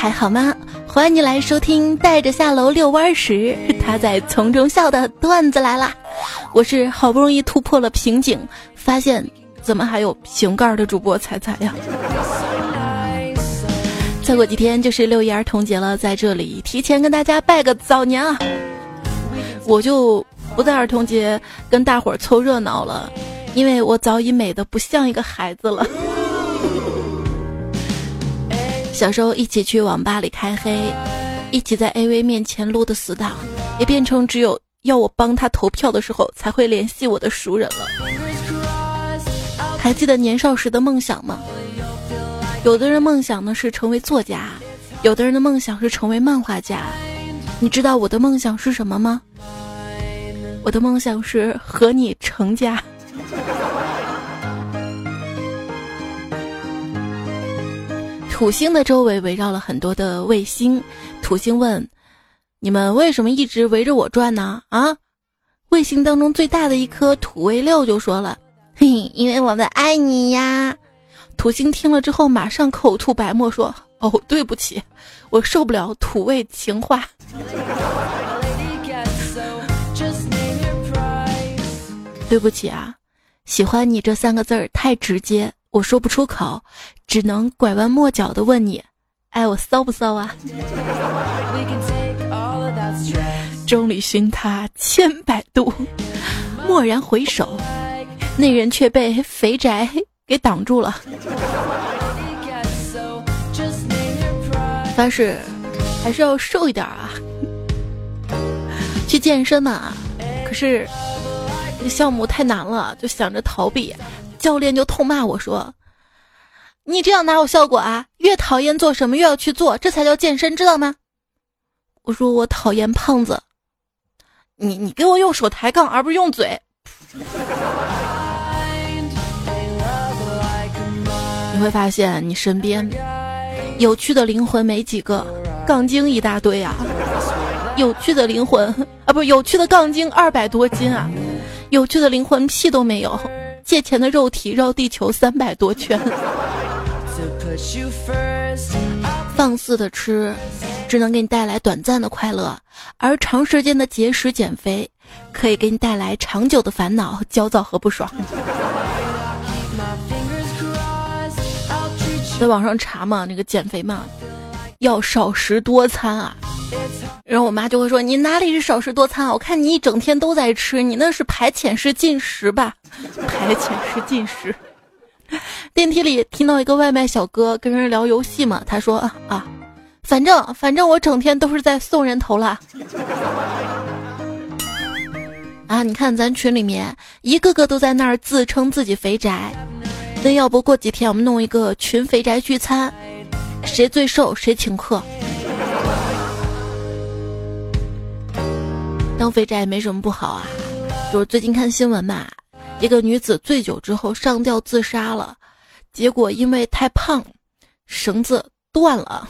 还好吗？欢迎你来收听带着下楼遛弯时他在从中笑的段子来啦！我是好不容易突破了瓶颈，发现怎么还有瓶盖的主播彩彩呀。再过几天就是六一儿童节了，在这里提前跟大家拜个早年啊！我就不在儿童节跟大伙儿凑热闹了，因为我早已美的不像一个孩子了。小时候一起去网吧里开黑，一起在 AV 面前撸的死党，也变成只有要我帮他投票的时候才会联系我的熟人了。还记得年少时的梦想吗？有的人梦想呢是成为作家，有的人的梦想是成为漫画家。你知道我的梦想是什么吗？我的梦想是和你成家。土星的周围围绕了很多的卫星，土星问：“你们为什么一直围着我转呢？”啊，卫星当中最大的一颗土卫六就说了：“嘿，因为我们爱你呀。”土星听了之后马上口吐白沫说：“哦，对不起，我受不了土味情话。”对不起啊，喜欢你这三个字儿太直接。我说不出口，只能拐弯抹角的问你：“哎我骚不骚啊？”众里寻他千百度，蓦然回首，那人却被肥宅给挡住了。但是还是要瘦一点啊！去健身嘛，可是这个项目太难了，就想着逃避。教练就痛骂我说：“你这样哪有效果啊？越讨厌做什么越要去做，这才叫健身，知道吗？”我说：“我讨厌胖子。”你你给我用手抬杠，而不是用嘴。你会发现你身边有趣的灵魂没几个，杠精一大堆啊！有趣的灵魂啊，不有趣的杠精二百多斤啊！有趣的灵魂屁都没有。借钱的肉体绕地球三百多圈，放肆的吃，只能给你带来短暂的快乐；而长时间的节食减肥，可以给你带来长久的烦恼、焦躁和不爽。在网上查嘛，那个减肥嘛，要少食多餐啊。然后我妈就会说：“你哪里是少食多餐啊？我看你一整天都在吃，你那是排遣式进食吧？排遣式进食。”电梯里听到一个外卖小哥跟人聊游戏嘛，他说：“啊，反正反正我整天都是在送人头了。”啊，你看咱群里面一个个都在那儿自称自己肥宅，那要不过几天我们弄一个群肥宅聚餐，谁最瘦谁请客。当肥宅也没什么不好啊，就是最近看新闻嘛，一个女子醉酒之后上吊自杀了，结果因为太胖，绳子断了。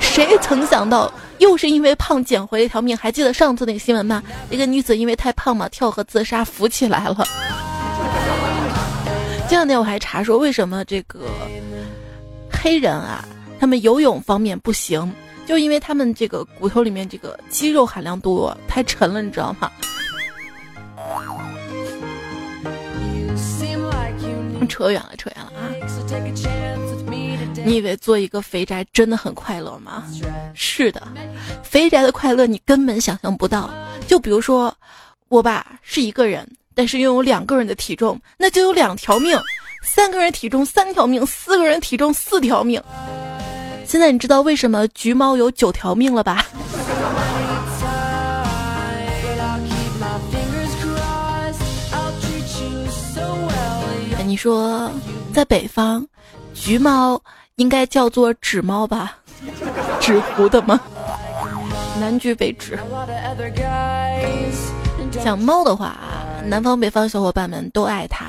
谁曾想到又是因为胖捡回一条命？还记得上次那个新闻吗？一个女子因为太胖嘛，跳河自杀，浮起来了。这两天我还查说，为什么这个黑人啊，他们游泳方面不行？就因为他们这个骨头里面这个肌肉含量多，太沉了，你知道吗？扯远了，扯远了啊！你以为做一个肥宅真的很快乐吗？是的，肥宅的快乐你根本想象不到。就比如说，我吧是一个人，但是拥有两个人的体重，那就有两条命；三个人体重三条命，四个人体重四条命。现在你知道为什么橘猫有九条命了吧？你说，在北方，橘猫应该叫做纸猫吧？纸糊的吗？南橘北枳。像猫的话，南方北方小伙伴们都爱它。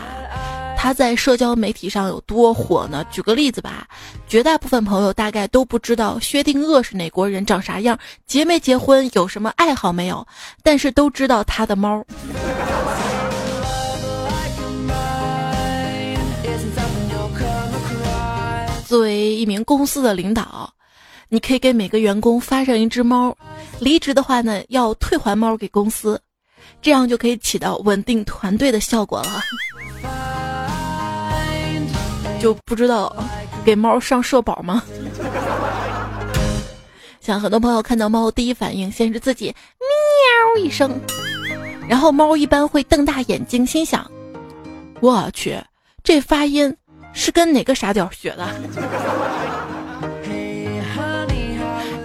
他在社交媒体上有多火呢？举个例子吧，绝大部分朋友大概都不知道薛定谔是哪国人，长啥样，结没结婚，有什么爱好没有，但是都知道他的猫。作为一名公司的领导，你可以给每个员工发上一只猫，离职的话呢，要退还猫给公司，这样就可以起到稳定团队的效果了。就不知道给猫上社保吗？像很多朋友看到猫，第一反应先是自己喵一声，然后猫一般会瞪大眼睛，心想：我去，这发音是跟哪个傻屌学的？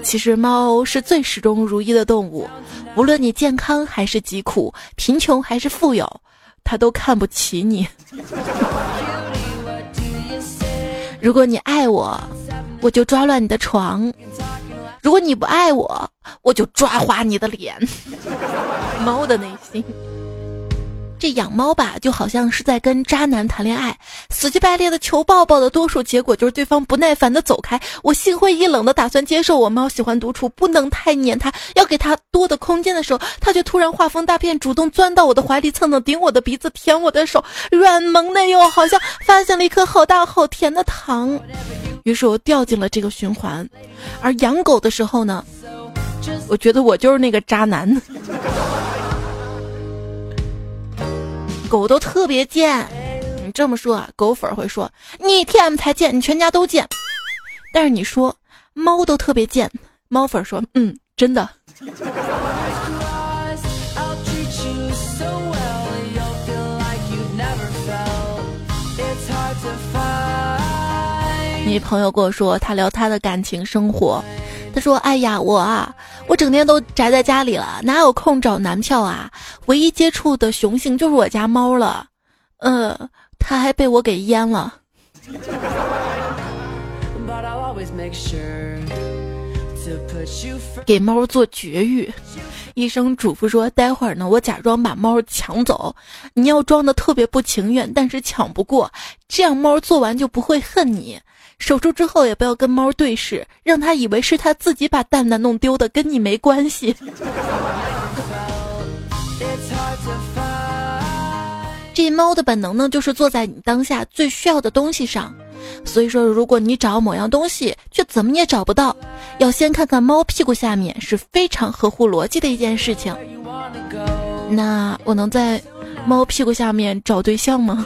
其实猫是最始终如一的动物，无论你健康还是疾苦，贫穷还是富有，它都看不起你。如果你爱我，我就抓乱你的床；如果你不爱我，我就抓花你的脸。猫的内心。这养猫吧，就好像是在跟渣男谈恋爱，死乞白赖的求抱抱的多数结果就是对方不耐烦的走开。我心灰意冷的打算接受我猫喜欢独处，不能太黏它，要给它多的空间的时候，它却突然画风大变，主动钻到我的怀里蹭蹭，顶我的鼻子，舔我的手，软萌的又好像发现了一颗好大好甜的糖。于是我掉进了这个循环。而养狗的时候呢，我觉得我就是那个渣男。狗都特别贱，你这么说啊，狗粉会说你 TM 才贱，你全家都贱。但是你说猫都特别贱，猫粉说嗯，真的。你朋友跟我说，他聊他的感情生活。他说：“哎呀，我啊，我整天都宅在家里了，哪有空找男票啊？唯一接触的雄性就是我家猫了，呃，他还被我给阉了。给猫做绝育，医生嘱咐说，待会儿呢，我假装把猫抢走，你要装的特别不情愿，但是抢不过，这样猫做完就不会恨你。”手术之后也不要跟猫对视，让它以为是它自己把蛋蛋弄丢的，跟你没关系。这猫的本能呢，就是坐在你当下最需要的东西上。所以说，如果你找某样东西却怎么也找不到，要先看看猫屁股下面，是非常合乎逻辑的一件事情。那我能在猫屁股下面找对象吗？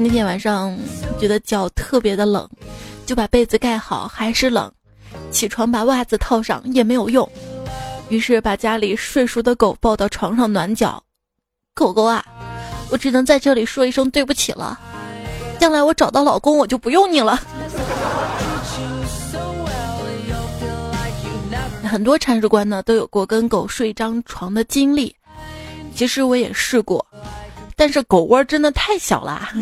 那天晚上觉得脚特别的冷，就把被子盖好，还是冷。起床把袜子套上也没有用，于是把家里睡熟的狗抱到床上暖脚。狗狗啊，我只能在这里说一声对不起了。将来我找到老公，我就不用你了。很多铲屎官呢都有过跟狗睡一张床的经历，其实我也试过。但是狗窝真的太小了。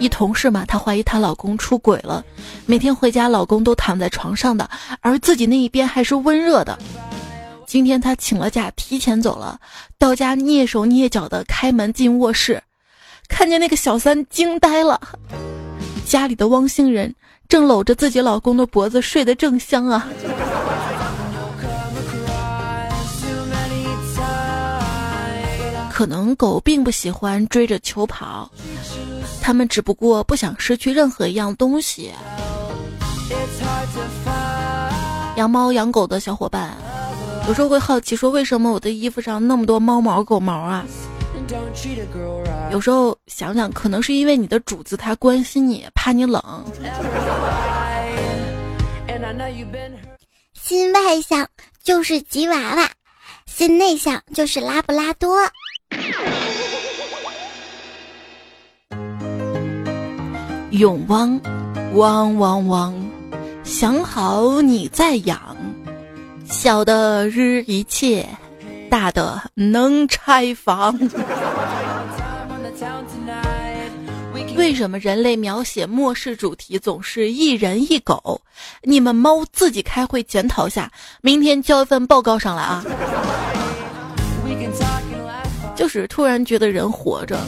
一同事嘛，她怀疑她老公出轨了，每天回家老公都躺在床上的，而自己那一边还是温热的。今天她请了假，提前走了，到家蹑手蹑脚的开门进卧室，看见那个小三惊呆了，家里的汪星人正搂着自己老公的脖子睡得正香啊。可能狗并不喜欢追着球跑，它们只不过不想失去任何一样东西。养猫养狗的小伙伴，有时候会好奇说，为什么我的衣服上那么多猫毛狗毛啊？有时候想想，可能是因为你的主子他关心你，怕你冷。心外向就是吉娃娃，心内向就是拉布拉多。永汪，汪汪汪，想好你再养，小的日一切，大的能拆房。为什么人类描写末世主题总是一人一狗？你们猫自己开会检讨下，明天交一份报告上来啊！就是突然觉得人活着，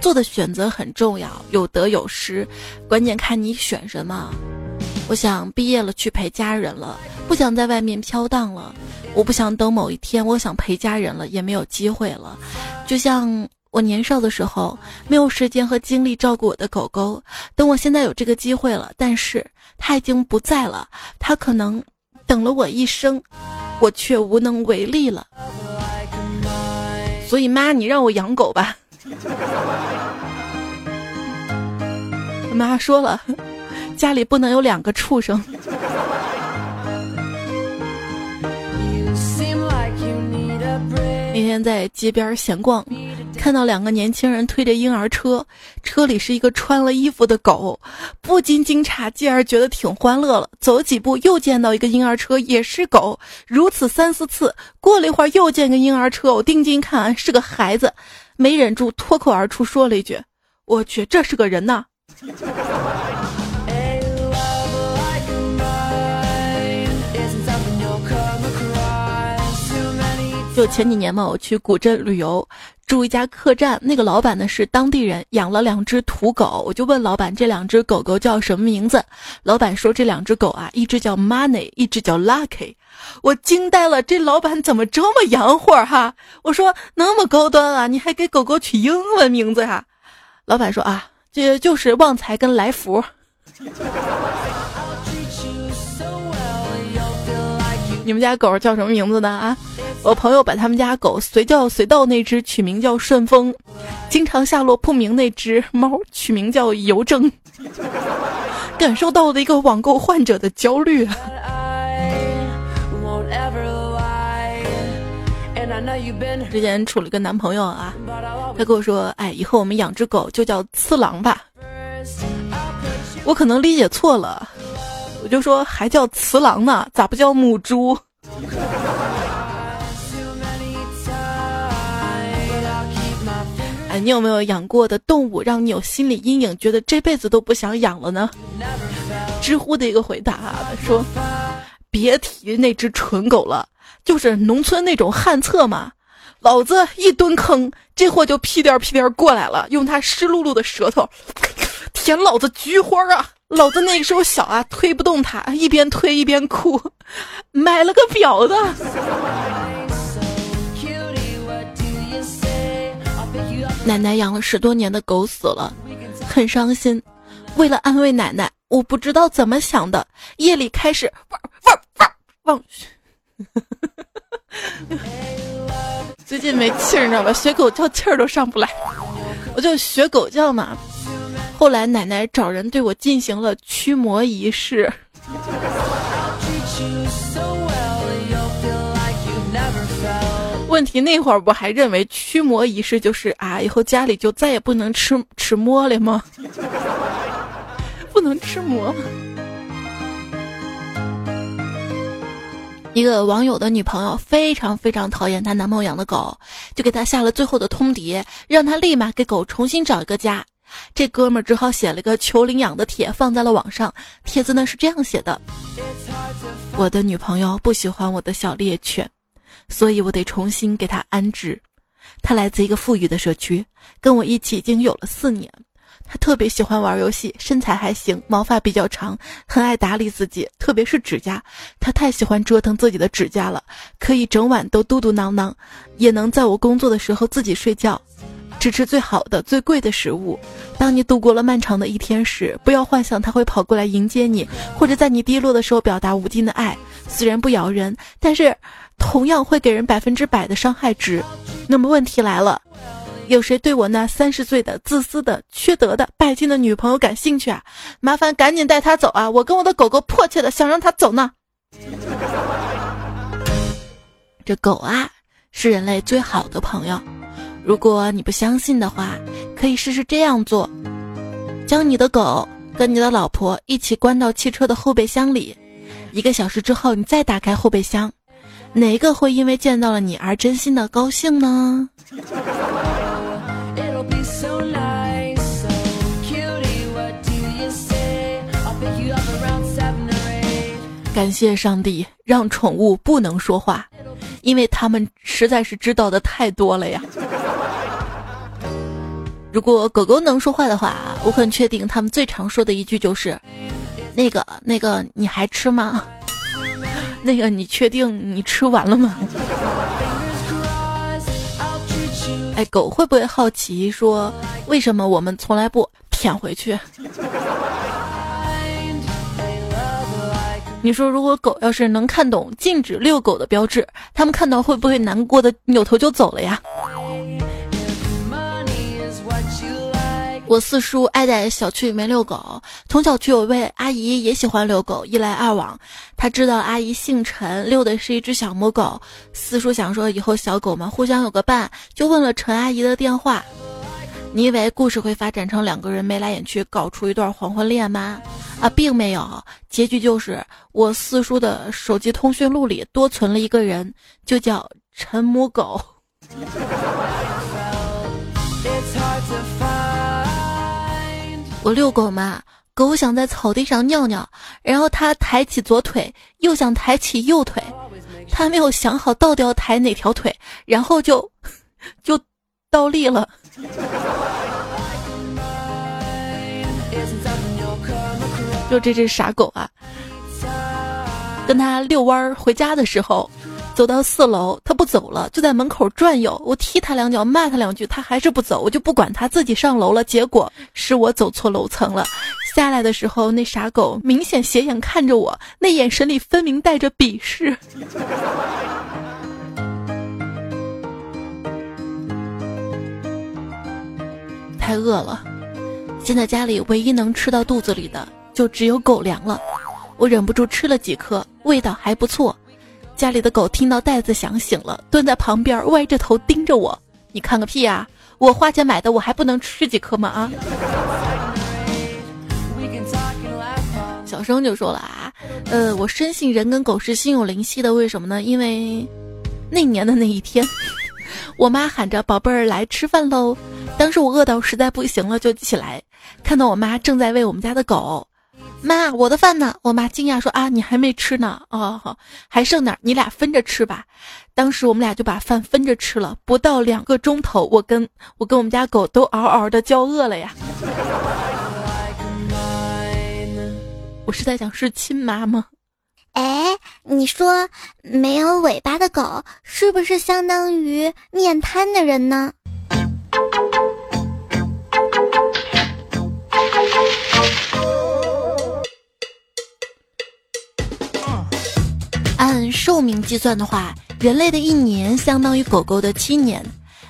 做的选择很重要，有得有失，关键看你选什么。我想毕业了去陪家人了，不想在外面飘荡了，我不想等某一天，我想陪家人了，也没有机会了。就像我年少的时候，没有时间和精力照顾我的狗狗。等我现在有这个机会了，但是它已经不在了。它可能等了我一生，我却无能为力了。所以妈，你让我养狗吧。妈说了，家里不能有两个畜生。那天在街边闲逛，看到两个年轻人推着婴儿车，车里是一个穿了衣服的狗，不禁惊诧，继而觉得挺欢乐了。走几步又见到一个婴儿车，也是狗，如此三四次。过了一会儿又见个婴儿车，我定睛看是个孩子，没忍住脱口而出说了一句：“我去，这是个人呐！”就前几年嘛，我去古镇旅游，住一家客栈，那个老板呢是当地人，养了两只土狗。我就问老板这两只狗狗叫什么名字，老板说这两只狗啊，一只叫 Money，一只叫 Lucky。我惊呆了，这老板怎么这么洋货哈？我说那么高端啊，你还给狗狗取英文名字呀？老板说啊，这就是旺财跟来福。你们家狗叫什么名字呢啊？我朋友把他们家狗随叫随到那只取名叫顺风，经常下落不明那只猫取名叫邮政，感受到了一个网购患者的焦虑。之前处了个男朋友啊，他跟我说：“哎，以后我们养只狗就叫次郎吧。”我可能理解错了。我就说还叫雌狼呢，咋不叫母猪？你有没有养过的动物让你有心理阴影，觉得这辈子都不想养了呢？知乎的一个回答说：“别提那只蠢狗了，就是农村那种旱厕嘛，老子一蹲坑，这货就屁颠屁颠过来了，用它湿漉漉的舌头舔老子菊花啊！”老子那个时候小啊，推不动它，一边推一边哭，买了个婊子。奶奶养了十多年的狗死了，很伤心。为了安慰奶奶，我不知道怎么想的，夜里开始汪汪汪汪。最近没气儿，你知道吧？学狗叫气儿都上不来，我就学狗叫嘛。后来奶奶找人对我进行了驱魔仪式。问题那会儿我还认为驱魔仪式就是啊，以后家里就再也不能吃吃馍了吗？不能吃馍。一个网友的女朋友非常非常讨厌她男朋友养的狗，就给他下了最后的通牒，让他立马给狗重新找一个家。这哥们儿只好写了个求领养的帖，放在了网上。帖子呢是这样写的：我的女朋友不喜欢我的小猎犬，所以我得重新给他安置。他来自一个富裕的社区，跟我一起已经有了四年。他特别喜欢玩游戏，身材还行，毛发比较长，很爱打理自己，特别是指甲。他太喜欢折腾自己的指甲了，可以整晚都嘟嘟囔囔，也能在我工作的时候自己睡觉。只吃最好的、最贵的食物。当你度过了漫长的一天时，不要幻想他会跑过来迎接你，或者在你低落的时候表达无尽的爱。虽然不咬人，但是同样会给人百分之百的伤害值。那么问题来了，有谁对我那三十岁的、自私的、缺德的、拜金的女朋友感兴趣啊？麻烦赶紧带她走啊！我跟我的狗狗迫切的想让她走呢。这狗啊，是人类最好的朋友。如果你不相信的话，可以试试这样做：将你的狗跟你的老婆一起关到汽车的后备箱里，一个小时之后你再打开后备箱，哪个会因为见到了你而真心的高兴呢？感谢上帝，让宠物不能说话，因为他们实在是知道的太多了呀。如果狗狗能说话的话，我很确定他们最常说的一句就是：“那个那个，你还吃吗？”那个你确定你吃完了吗？哎，狗会不会好奇说，为什么我们从来不舔回去？你说，如果狗要是能看懂禁止遛狗的标志，他们看到会不会难过的扭头就走了呀？我四叔爱在小区里面遛狗，同小区有位阿姨也喜欢遛狗，一来二往，他知道阿姨姓陈，遛的是一只小母狗。四叔想说以后小狗们互相有个伴，就问了陈阿姨的电话。你以为故事会发展成两个人眉来眼去，搞出一段黄昏恋吗？啊，并没有，结局就是我四叔的手机通讯录里多存了一个人，就叫陈母狗。我遛狗嘛，狗想在草地上尿尿，然后它抬起左腿，又想抬起右腿，它没有想好到底要抬哪条腿，然后就 就倒立了。就这只傻狗啊，跟他遛弯儿回家的时候，走到四楼，他不走了，就在门口转悠。我踢他两脚，骂他两句，他还是不走，我就不管他，自己上楼了。结果是我走错楼层了。下来的时候，那傻狗明显斜眼看着我，那眼神里分明带着鄙视。太饿了，现在家里唯一能吃到肚子里的就只有狗粮了。我忍不住吃了几颗，味道还不错。家里的狗听到袋子响醒了，蹲在旁边歪着头盯着我。你看个屁啊！我花钱买的，我还不能吃几颗吗？啊！小生就说了啊，呃，我深信人跟狗是心有灵犀的。为什么呢？因为那年的那一天，我妈喊着宝贝儿来吃饭喽。当时我饿到实在不行了，就起来，看到我妈正在喂我们家的狗。妈，我的饭呢？我妈惊讶说：“啊，你还没吃呢？哦，好，还剩点，你俩分着吃吧。”当时我们俩就把饭分着吃了。不到两个钟头，我跟我跟我们家狗都嗷嗷的叫饿了呀。我是在讲是亲妈吗？哎，你说没有尾巴的狗是不是相当于面瘫的人呢？按寿命计算的话，人类的一年相当于狗狗的七年。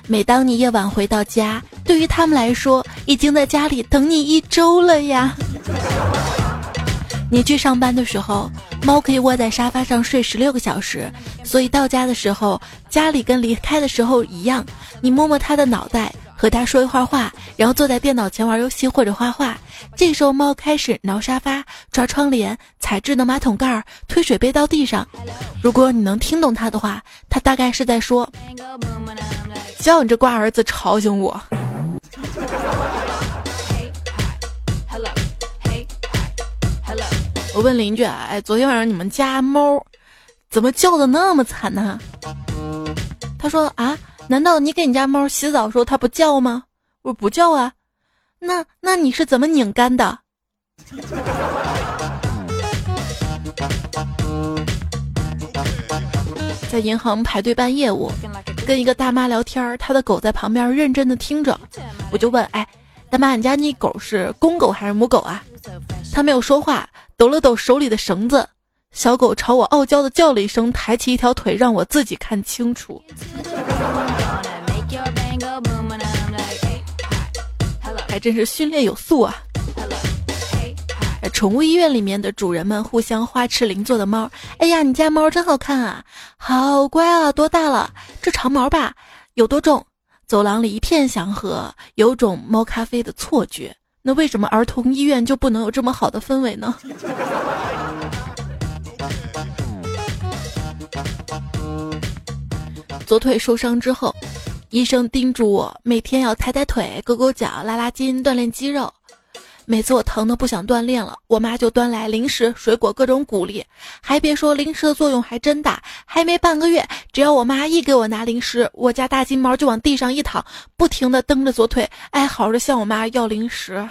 每当你夜晚回到家，对于他们来说，已经在家里等你一周了呀。你去上班的时候，猫可以窝在沙发上睡十六个小时，所以到家的时候，家里跟离开的时候一样。你摸摸它的脑袋。和他说一会儿话，然后坐在电脑前玩游戏或者画画。这时候猫开始挠沙发、抓窗帘、踩智能马桶盖、推水杯到地上。如果你能听懂它的话，它大概是在说：“叫你这瓜儿子吵醒我。”我问邻居：“哎，昨天晚上你们家猫怎么叫的那么惨呢？”他说：“啊。”难道你给你家猫洗澡的时候它不叫吗？我说不叫啊，那那你是怎么拧干的？在银行排队办业务，跟一个大妈聊天，她的狗在旁边认真的听着。我就问，哎，大妈，你家那狗是公狗还是母狗啊？她没有说话，抖了抖手里的绳子。小狗朝我傲娇的叫了一声，抬起一条腿让我自己看清楚。还真是训练有素啊！宠物医院里面的主人们互相花痴邻座的猫。哎呀，你家猫真好看啊，好乖啊，多大了？这长毛吧，有多重？走廊里一片祥和，有种猫咖啡的错觉。那为什么儿童医院就不能有这么好的氛围呢？左腿受伤之后。医生叮嘱我每天要抬抬腿、勾勾脚、拉拉筋，锻炼肌肉。每次我疼的不想锻炼了，我妈就端来零食、水果，各种鼓励。还别说，零食的作用还真大。还没半个月，只要我妈一给我拿零食，我家大金毛就往地上一躺，不停的蹬着左腿，哀嚎着向我妈要零食。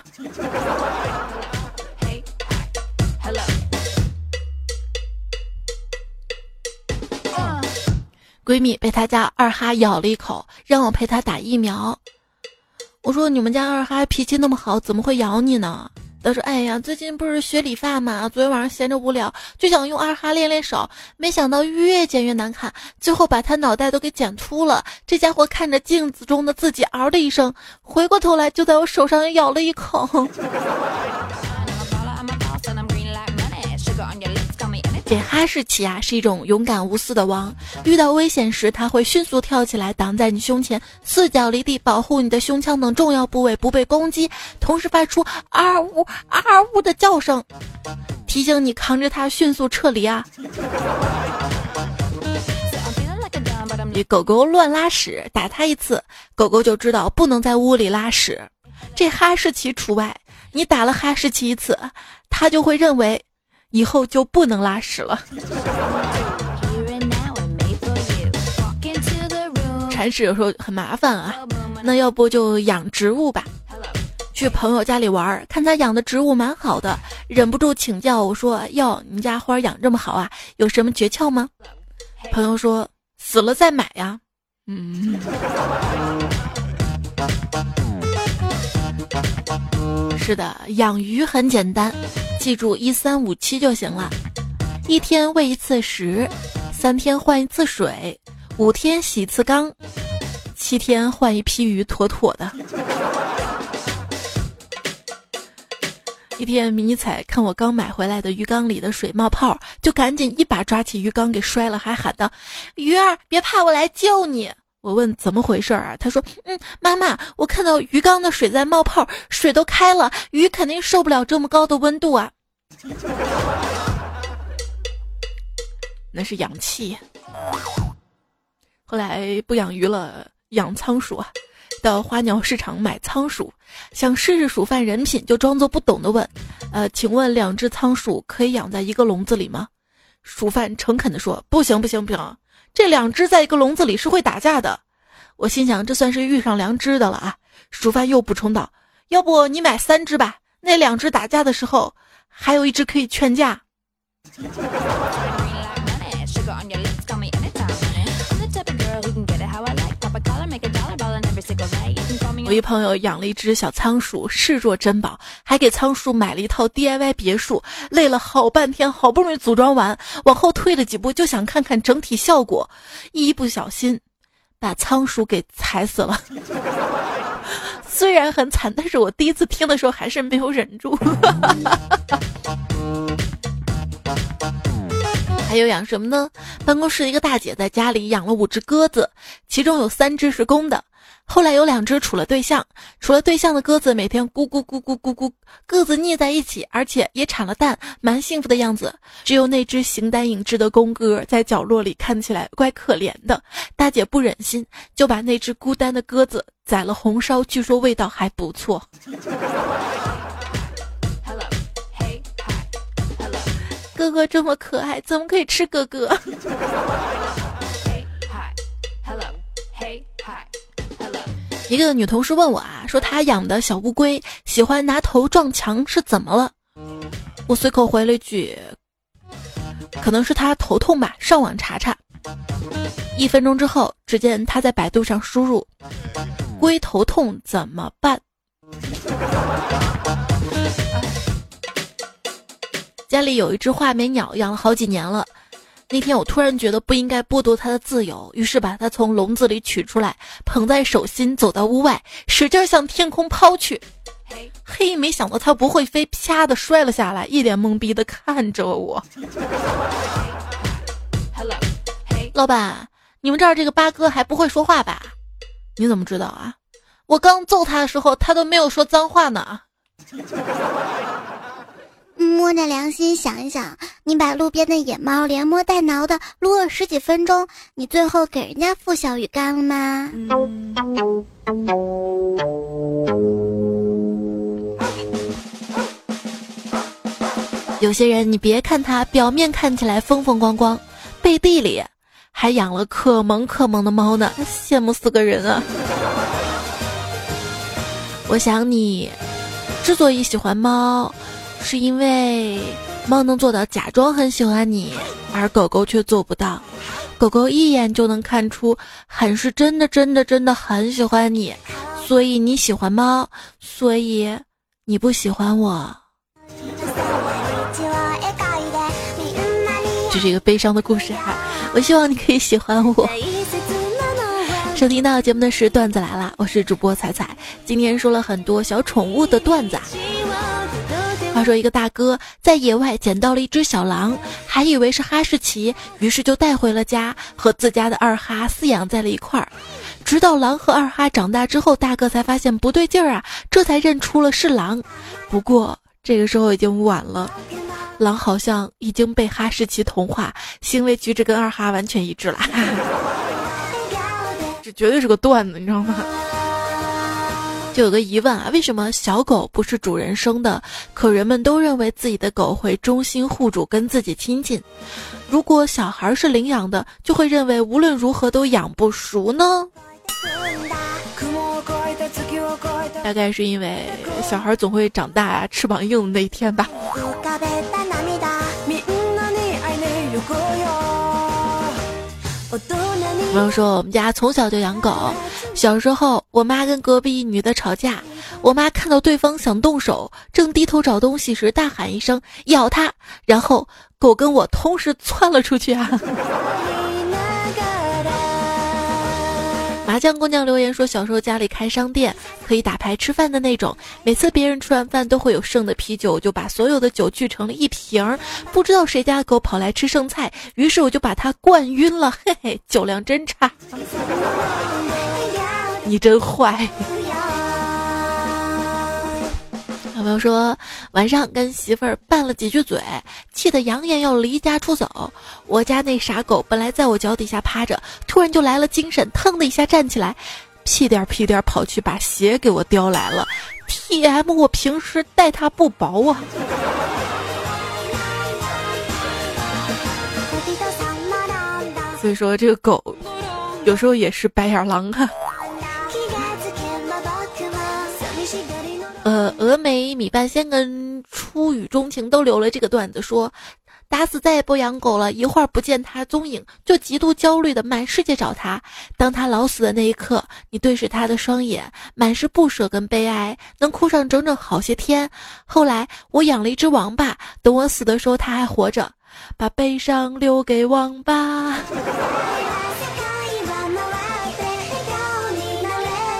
闺蜜被她家二哈咬了一口，让我陪她打疫苗。我说你们家二哈脾气那么好，怎么会咬你呢？她说：“哎呀，最近不是学理发嘛，昨天晚上闲着无聊，就想用二哈练练手，没想到越剪越难看，最后把他脑袋都给剪秃了。这家伙看着镜子中的自己，嗷的一声，回过头来就在我手上咬了一口。”这哈士奇啊，是一种勇敢无私的王。遇到危险时，它会迅速跳起来挡在你胸前，四脚离地，保护你的胸腔等重要部位不被攻击，同时发出啊呜啊呜的叫声，提醒你扛着它迅速撤离啊。狗狗乱拉屎，打它一次，狗狗就知道不能在屋里拉屎。这哈士奇除外，你打了哈士奇一次，它就会认为。以后就不能拉屎了。铲屎有时候很麻烦啊，那要不就养植物吧。去朋友家里玩，看他养的植物蛮好的，忍不住请教我说：“哟，你家花养这么好啊，有什么诀窍吗？”朋友说：“死了再买呀。”嗯。是的，养鱼很简单。记住一三五七就行了，一天喂一次食，三天换一次水，五天洗一次缸，七天换一批鱼，妥妥的。一天，迷彩看我刚买回来的鱼缸里的水冒泡，就赶紧一把抓起鱼缸给摔了，还喊道：“鱼儿别怕，我来救你。”我问怎么回事啊？他说：“嗯，妈妈，我看到鱼缸的水在冒泡，水都开了，鱼肯定受不了这么高的温度啊。”那是氧气。后来不养鱼了，养仓鼠啊。到花鸟市场买仓鼠，想试试鼠贩人品，就装作不懂的问：“呃，请问两只仓鼠可以养在一个笼子里吗？”鼠贩诚恳地说：“不行，不行，不行。”这两只在一个笼子里是会打架的，我心想这算是遇上良知的了啊。熟饭又补充道：“要不你买三只吧，那两只打架的时候，还有一只可以劝架。”我一朋友养了一只小仓鼠，视若珍宝，还给仓鼠买了一套 DIY 别墅，累了好半天，好不容易组装完，往后退了几步，就想看看整体效果，一不小心把仓鼠给踩死了。虽然很惨，但是我第一次听的时候还是没有忍住。还有养什么呢？办公室一个大姐在家里养了五只鸽子，其中有三只是公的。后来有两只处了对象，处了对象的鸽子每天咕咕咕咕咕咕，各自腻在一起，而且也产了蛋，蛮幸福的样子。只有那只形单影只的公鸽在角落里看起来怪可怜的。大姐不忍心，就把那只孤单的鸽子宰了红烧，据说味道还不错。哥哥这么可爱，怎么可以吃哥哥？一个女同事问我啊，说她养的小乌龟喜欢拿头撞墙，是怎么了？我随口回了一句，可能是他头痛吧，上网查查。一分钟之后，只见他在百度上输入“龟头痛怎么办”。家里有一只画眉鸟，养了好几年了。那天我突然觉得不应该剥夺它的自由，于是把它从笼子里取出来，捧在手心，走到屋外，使劲向天空抛去。嘿，没想到它不会飞，啪的摔了下来，一脸懵逼的看着我。老板，你们这儿这个八哥还不会说话吧？你怎么知道啊？我刚揍他的时候，他都没有说脏话呢。摸着良心想一想，你把路边的野猫连摸带挠的撸了十几分钟，你最后给人家付小鱼干了吗？有些人，你别看他表面看起来风风光光，背地里还养了可萌可萌的猫呢，羡慕死个人啊！我想你之所以喜欢猫。是因为猫能做到假装很喜欢你，而狗狗却做不到。狗狗一眼就能看出，很是真的真的真的很喜欢你，所以你喜欢猫，所以你不喜欢我。这是一个悲伤的故事哈，我希望你可以喜欢我。收听到节目的是段子来了，我是主播彩彩，今天说了很多小宠物的段子。话说一个大哥在野外捡到了一只小狼，还以为是哈士奇，于是就带回了家，和自家的二哈饲养在了一块儿。直到狼和二哈长大之后，大哥才发现不对劲儿啊，这才认出了是狼。不过这个时候已经晚了。狼好像已经被哈士奇同化，行为举止跟二哈完全一致了。这绝对是个段子，你知道吗？就有个疑问啊，为什么小狗不是主人生的，可人们都认为自己的狗会忠心护主，跟自己亲近？如果小孩是领养的，就会认为无论如何都养不熟呢？大概是因为小孩总会长大啊，翅膀硬的那一天吧。朋友说，我们家从小就养狗。小时候，我妈跟隔壁一女的吵架，我妈看到对方想动手，正低头找东西时，大喊一声“咬他”，然后狗跟我同时窜了出去啊。麻将姑娘留言说，小时候家里开商店，可以打牌吃饭的那种。每次别人吃完饭都会有剩的啤酒，就把所有的酒聚成了一瓶儿。不知道谁家的狗跑来吃剩菜，于是我就把它灌晕了。嘿嘿，酒量真差，你真坏。小朋友说，晚上跟媳妇儿拌了几句嘴，气得扬言要离家出走。我家那傻狗本来在我脚底下趴着，突然就来了精神，腾的一下站起来，屁颠屁颠跑去把鞋给我叼来了。T M，我平时待它不薄啊。所以说，这个狗有时候也是白眼狼啊。呃，峨眉米半仙跟初雨钟情都留了这个段子，说打死再也不养狗了，一会儿不见它踪影，就极度焦虑的满世界找它。当它老死的那一刻，你对视它的双眼，满是不舍跟悲哀，能哭上整整好些天。后来我养了一只王八，等我死的时候它还活着，把悲伤留给王八。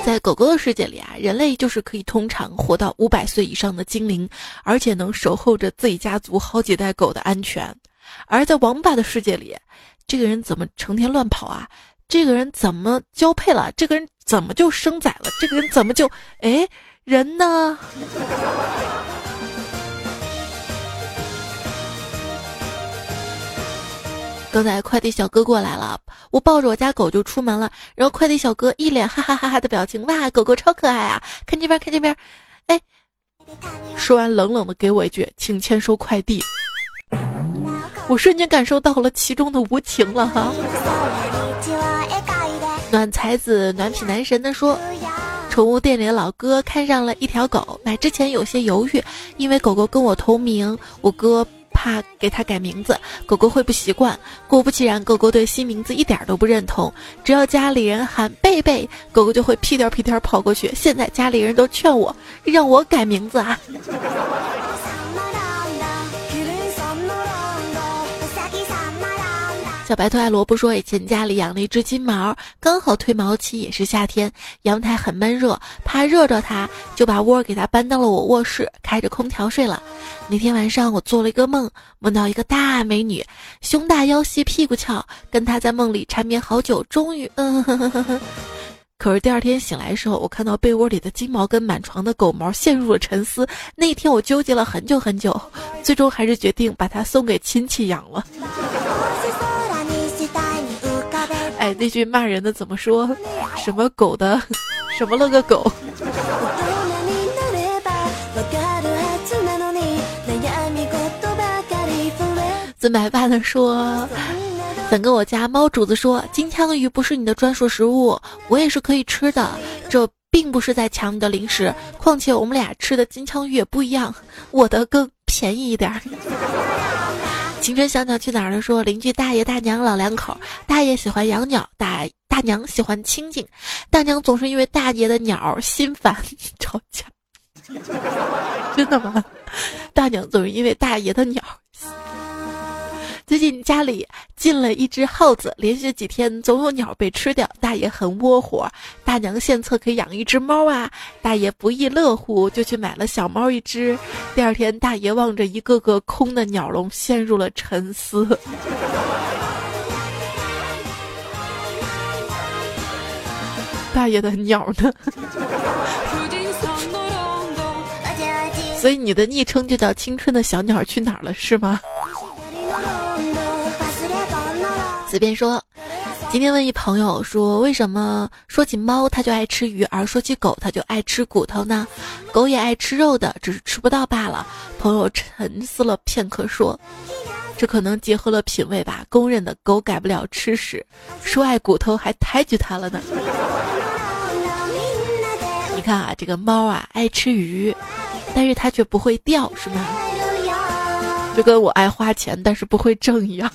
在狗狗的世界里啊，人类就是可以通常活到五百岁以上的精灵，而且能守候着自己家族好几代狗的安全。而在王八的世界里，这个人怎么成天乱跑啊？这个人怎么交配了？这个人怎么就生崽了？这个人怎么就……哎，人呢？刚才快递小哥过来了，我抱着我家狗就出门了。然后快递小哥一脸哈哈哈哈的表情，哇，狗狗超可爱啊！看这边，看这边，哎，说完冷冷的给我一句，请签收快递。我瞬间感受到了其中的无情了哈。暖才子暖痞男神的说，宠物店里的老哥看上了一条狗，买之前有些犹豫，因为狗狗跟我同名，我哥。怕给它改名字，狗狗会不习惯。果不其然，狗狗对新名字一点都不认同。只要家里人喊贝贝，狗狗就会屁颠屁颠跑过去。现在家里人都劝我，让我改名字啊。小白兔爱萝卜说：“以前家里养了一只金毛，刚好褪毛期，也是夏天，阳台很闷热，怕热着它，就把窝给它搬到了我卧室，开着空调睡了。那天晚上我做了一个梦，梦到一个大美女，胸大腰细屁股翘，跟她在梦里缠绵好久，终于……嗯，可是第二天醒来的时候，我看到被窝里的金毛跟满床的狗毛，陷入了沉思。那天我纠结了很久很久，最终还是决定把它送给亲戚养了。”哎，那句骂人的怎么说？什么狗的，什么了个狗？自买饭的说，想跟我家猫主子说，金枪鱼不是你的专属食物，我也是可以吃的。这并不是在抢你的零食，况且我们俩吃的金枪鱼也不一样，我的更便宜一点。青春小鸟去哪儿了？说邻居大爷大娘老两口，大爷喜欢养鸟，大大娘喜欢清静，大娘总是因为大爷的鸟心烦 吵架。真的吗？大娘总是因为大爷的鸟。最近家里进了一只耗子，连续几天总有鸟被吃掉，大爷很窝火。大娘献策可以养一只猫啊，大爷不亦乐乎，就去买了小猫一只。第二天，大爷望着一个个空的鸟笼，陷入了沉思。大爷的鸟呢？所以你的昵称就叫“青春的小鸟去哪儿了”是吗？随便说，今天问一朋友说，为什么说起猫它就爱吃鱼，而说起狗它就爱吃骨头呢？狗也爱吃肉的，只是吃不到罢了。朋友沉思了片刻说，这可能结合了品味吧。公认的狗改不了吃屎，说爱骨头还抬举它了呢。你看啊，这个猫啊爱吃鱼，但是它却不会钓，是吗？就跟我爱花钱，但是不会挣一样。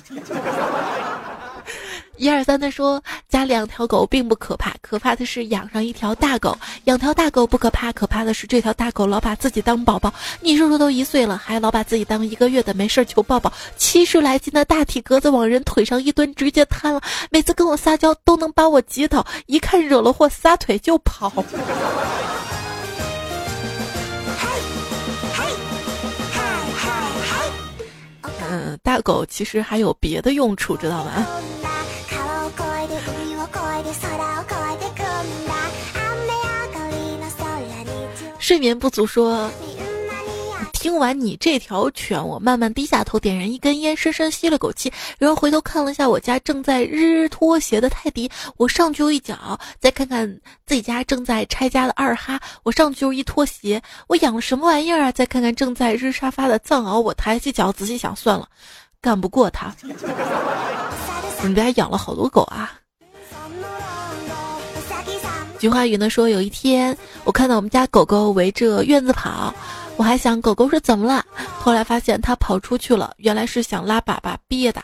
一二三的说，家两条狗并不可怕，可怕的是养上一条大狗。养条大狗不可怕，可怕的是这条大狗老把自己当宝宝。你叔叔都一岁了，还老把自己当一个月的，没事求抱抱。七十来斤的大体格子往人腿上一蹲，直接瘫了。每次跟我撒娇都能把我挤倒，一看惹了祸，撒腿就跑。嗯，大狗其实还有别的用处，知道吗？睡眠不足说，听完你这条犬，我慢慢低下头，点燃一根烟，深深吸了口气，然后回头看了一下我家正在日拖鞋的泰迪，我上去又一脚，再看看自己家正在拆家的二哈，我上去又一拖鞋，我养了什么玩意儿啊？再看看正在日沙发的藏獒，我抬起脚仔细想，算了，干不过他。你们家养了好多狗啊？菊花鱼呢说，有一天我看到我们家狗狗围着院子跑，我还想狗狗是怎么了，后来发现它跑出去了，原来是想拉粑粑憋的。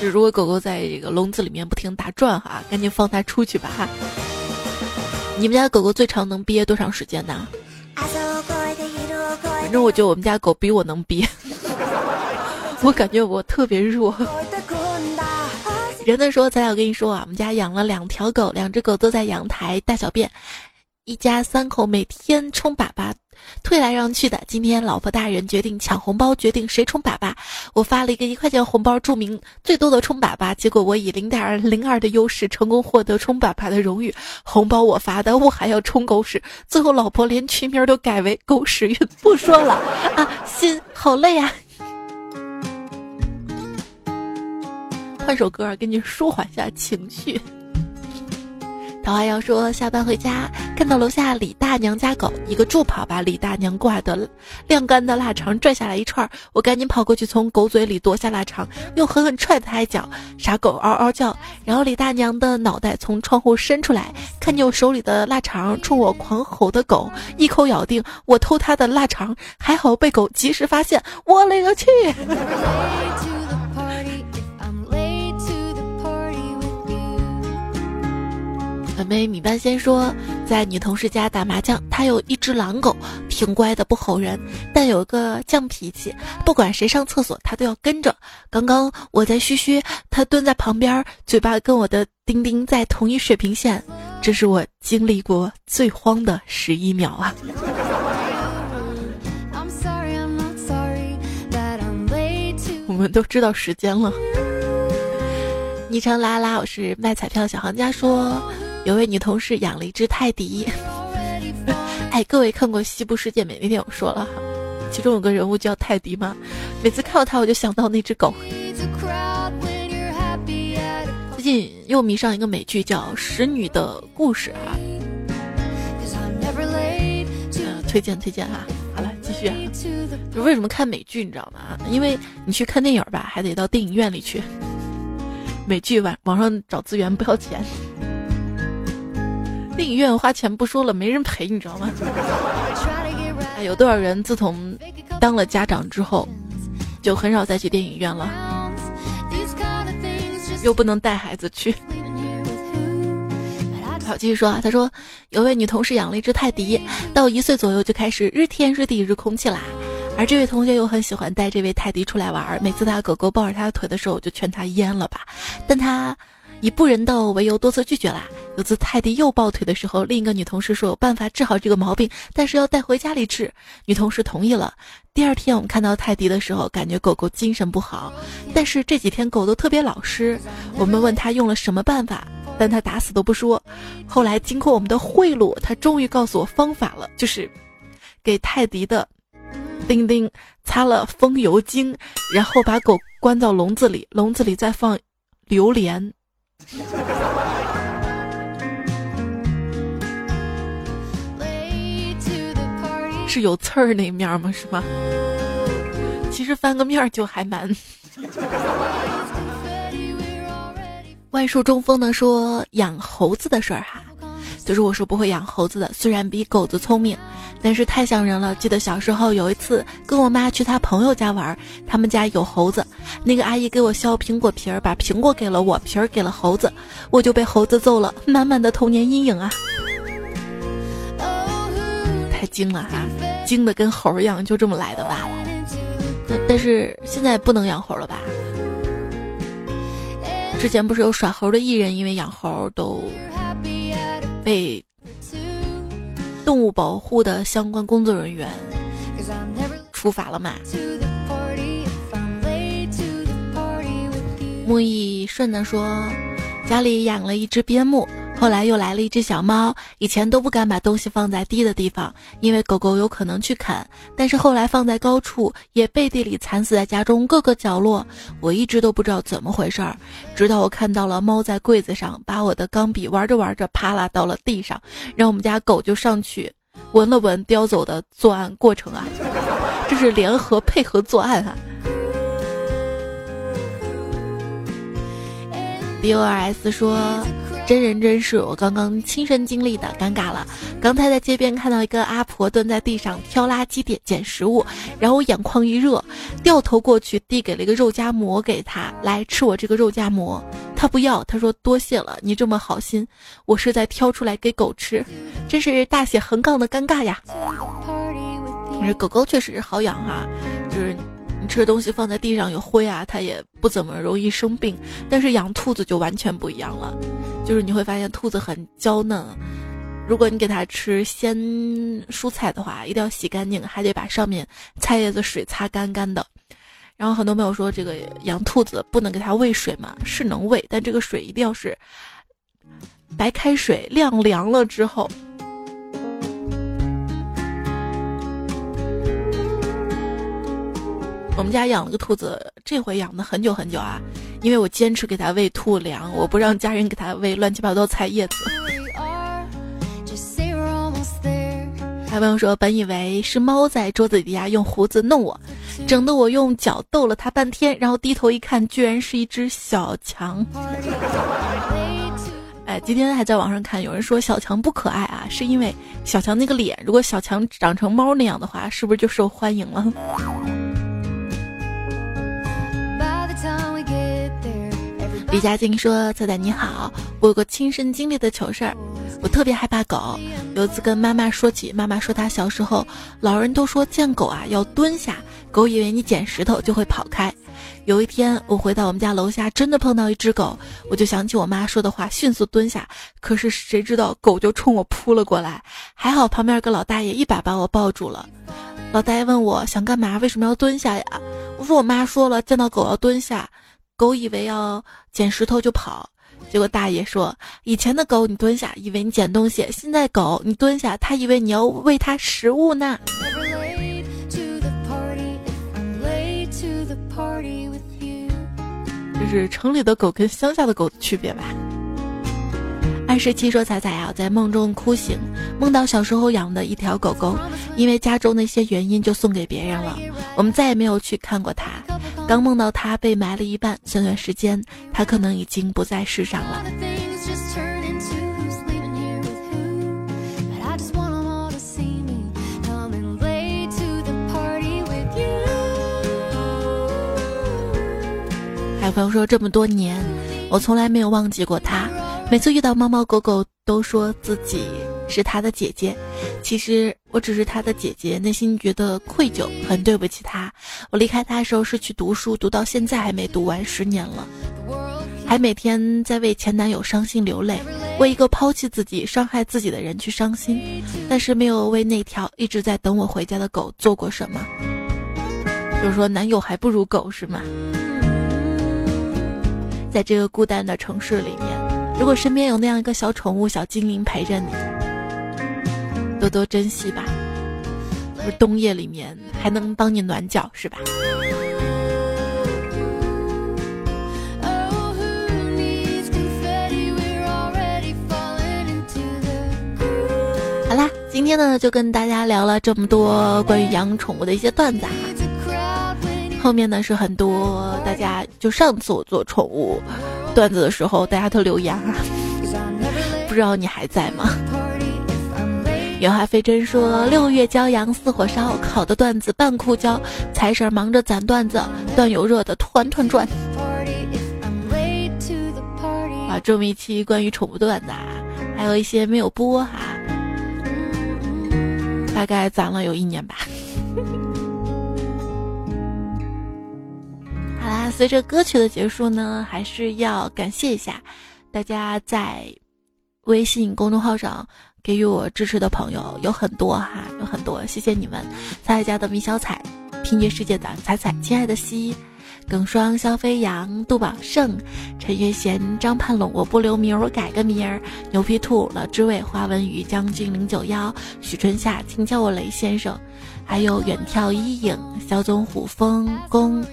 如果狗狗在这个笼子里面不停打转哈，赶紧放它出去吧哈。你们家狗狗最长能憋多长时间呢？反正我觉得我们家狗比我能憋，我感觉我特别弱。人的说：“咱俩我跟你说啊，我们家养了两条狗，两只狗都在阳台大小便，一家三口每天冲粑粑，推来让去的。今天老婆大人决定抢红包，决定谁冲粑粑。我发了一个一块钱红包，注明最多的冲粑粑。结果我以零点零二的优势，成功获得冲粑粑的荣誉。红包我发的，我还要冲狗屎。最后老婆连群名都改为狗屎运。不说了啊，心好累啊。”换首歌给你舒缓一下情绪。桃花妖说，下班回家看到楼下李大娘家狗一个助跑把李大娘挂的晾干的腊肠拽下来一串，我赶紧跑过去从狗嘴里夺下腊肠，又狠狠踹他一脚，傻狗嗷嗷叫。然后李大娘的脑袋从窗户伸出来，看见我手里的腊肠，冲我狂吼的狗一口咬定我偷他的腊肠，还好被狗及时发现。我勒个去！妹米半仙说，在女同事家打麻将，她有一只狼狗，挺乖的，不吼人，但有个犟脾气，不管谁上厕所，它都要跟着。刚刚我在嘘嘘，它蹲在旁边，嘴巴跟我的丁丁在同一水平线，这是我经历过最慌的十一秒啊！我们都知道时间了。昵称拉拉，我是卖彩票小行家说。有位女同事养了一只泰迪，哎，各位看过《西部世界》没？那天我说了哈，其中有个人物叫泰迪嘛，每次看到他，我就想到那只狗。最近又迷上一个美剧，叫《使女的故事》啊，推荐推荐哈。好了，继续。就为什么看美剧，你知道吗？因为你去看电影吧，还得到电影院里去。美剧网网上找资源不要钱。电影院花钱不说了，没人陪，你知道吗？有多少人自从当了家长之后，就很少再去电影院了，又不能带孩子去。好，继续说啊，他说有位女同事养了一只泰迪，到一岁左右就开始日天日地日空气啦。而这位同学又很喜欢带这位泰迪出来玩，每次他狗狗抱着他的腿的时候，我就劝他阉了吧，但他以不人道为由多次拒绝啦。有次泰迪又抱腿的时候，另一个女同事说有办法治好这个毛病，但是要带回家里治。女同事同意了。第二天我们看到泰迪的时候，感觉狗狗精神不好，但是这几天狗都特别老实。我们问他用了什么办法，但他打死都不说。后来经过我们的贿赂，他终于告诉我方法了，就是给泰迪的。丁丁擦了风油精，然后把狗关到笼子里，笼子里再放榴莲。是有刺儿那面吗？是吗？其实翻个面就还蛮。万树中风呢说养猴子的事儿哈。就是我是不会养猴子的，虽然比狗子聪明，但是太像人了。记得小时候有一次跟我妈去她朋友家玩，他们家有猴子，那个阿姨给我削苹果皮儿，把苹果给了我，皮儿给了猴子，我就被猴子揍了，满满的童年阴影啊！太精了哈，精的跟猴一样，就这么来的吧？但是现在不能养猴了吧？之前不是有耍猴的艺人，因为养猴都。被动物保护的相关工作人员处罚了嘛？木易顺的说，家里养了一只边牧。后来又来了一只小猫，以前都不敢把东西放在低的地方，因为狗狗有可能去啃。但是后来放在高处，也背地里惨死在家中各个角落。我一直都不知道怎么回事儿，直到我看到了猫在柜子上把我的钢笔玩着玩着啪啦到了地上，然后我们家狗就上去闻了闻叼走的作案过程啊，这是联合配合作案啊。B O R S 说。真人真事，我刚刚亲身经历的，尴尬了。刚才在街边看到一个阿婆蹲在地上挑垃圾点捡食物，然后我眼眶一热，掉头过去递给了一个肉夹馍给她，来吃我这个肉夹馍。她不要，她说多谢了，你这么好心，我是在挑出来给狗吃，真是大写横杠的尴尬呀。狗狗确实好养哈，就是。吃东西放在地上有灰啊，它也不怎么容易生病。但是养兔子就完全不一样了，就是你会发现兔子很娇嫩，如果你给它吃鲜蔬菜的话，一定要洗干净，还得把上面菜叶子水擦干干的。然后很多朋友说这个养兔子不能给它喂水嘛，是能喂，但这个水一定要是白开水晾凉了之后。我们家养了个兔子，这回养的很久很久啊，因为我坚持给它喂兔粮，我不让家人给它喂乱七八糟菜叶子。还朋友说，本以为是猫在桌子底下用胡子弄我，整得我用脚逗了它半天，然后低头一看，居然是一只小强。哎，今天还在网上看，有人说小强不可爱啊，是因为小强那个脸，如果小强长成猫那样的话，是不是就受欢迎了？李佳静说：“彩彩你好，我有个亲身经历的糗事儿。我特别害怕狗，有次跟妈妈说起，妈妈说她小时候，老人都说见狗啊要蹲下，狗以为你捡石头就会跑开。有一天我回到我们家楼下，真的碰到一只狗，我就想起我妈说的话，迅速蹲下。可是谁知道狗就冲我扑了过来，还好旁边有个老大爷一把把我抱住了。老大爷问我想干嘛，为什么要蹲下呀？我说我妈说了，见到狗要蹲下。”狗以为要捡石头就跑，结果大爷说：“以前的狗你蹲下，以为你捡东西；现在狗你蹲下，它以为你要喂它食物呢。”这是城里的狗跟乡下的狗的区别吧？二十七说：“彩彩啊，在梦中哭醒，梦到小时候养的一条狗狗，因为家中的一些原因就送给别人了。我们再也没有去看过它。刚梦到它被埋了一半，算算时间，它可能已经不在世上了。”还有朋友说：“这么多年，我从来没有忘记过他。”每次遇到猫猫狗狗，都说自己是他的姐姐。其实我只是他的姐姐，内心觉得愧疚，很对不起他。我离开他的时候是去读书，读到现在还没读完，十年了，还每天在为前男友伤心流泪，为一个抛弃自己、伤害自己的人去伤心，但是没有为那条一直在等我回家的狗做过什么。就是说，男友还不如狗，是吗？在这个孤单的城市里面，如果身边有那样一个小宠物、小精灵陪着你，多多珍惜吧。不是冬夜里面还能帮你暖脚，是吧？好啦，今天呢就跟大家聊了这么多关于养宠物的一些段子哈。后面呢是很多大家就上次我做宠物段子的时候，大家都留言啊，不知道你还在吗？原话飞真说六月骄阳似火烧，烤的段子半枯焦，财神忙着攒段子，段友热的团团转。啊，这么一期关于宠物段子，啊，还有一些没有播哈，大概攒了有一年吧。随着歌曲的结束呢，还是要感谢一下大家在微信公众号上给予我支持的朋友有很多哈，有很多，谢谢你们！彩家的米小彩，拼接世界的彩彩，亲爱的西，耿双、肖飞扬、杜宝胜、陈月贤、张盼龙，我不留名，我改个名儿，牛皮兔、老知伟、花文宇、将军零九幺、许春夏，请叫我雷先生，还有远眺一影、小总虎、风公。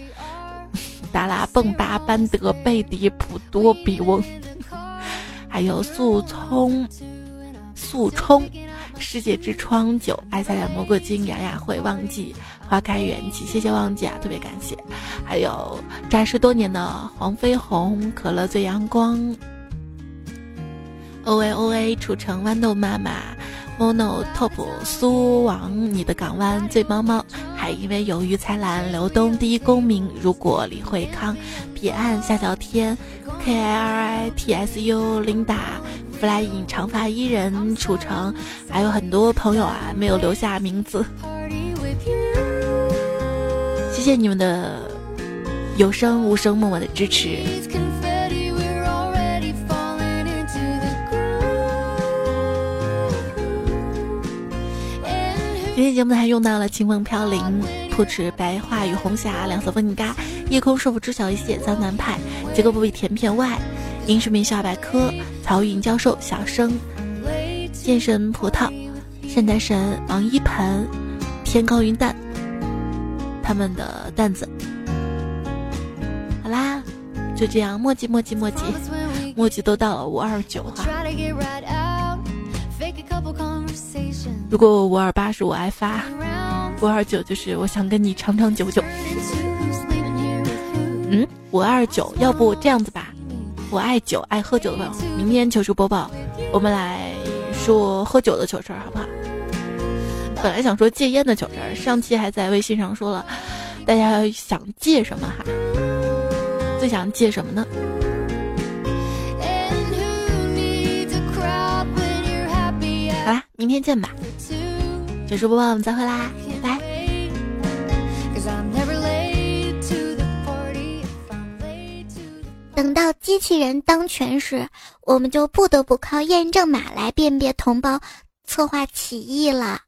达拉蹦巴班德贝迪普多比翁，还有素葱素冲世界之窗九爱赛亚蘑菇精雅雅会忘记花开缘起，谢谢忘记啊，特别感谢。还有扎实多年的黄飞鸿可乐最阳光，O A O A 楚城豌豆妈妈。Mono top 苏王，你的港湾醉猫猫，还因为有鱼才蓝，刘东第一公民。如果李惠康，彼岸下小天，K I R I T S U Linda flying 长发伊人楚成，还有很多朋友啊，没有留下名字。谢谢你们的有声无声默默的支持。今天节目还用到了清风飘零、兔池白桦与红霞、两色风景嘎、夜空是否知晓一些、江南派、结构不比甜片外、英式名校百科、曹云教授、小生、剑神葡萄、现代神王一盆、天高云淡，他们的担子。好啦，就这样，墨迹墨迹墨迹，墨迹都到了五二九哈。如果五二八是我爱发，五二九就是我想跟你长长久久。嗯，五二九，要不这样子吧，我爱酒，爱喝酒的朋友，明天糗事播报，我们来说喝酒的糗事儿，好不好？本来想说戒烟的糗事儿，上期还在微信上说了，大家想戒什么哈？最想戒什么呢？明天见吧，就是播报，我们再会啦，拜拜。等到机器人当权时，我们就不得不靠验证码来辨别同胞策划起义了。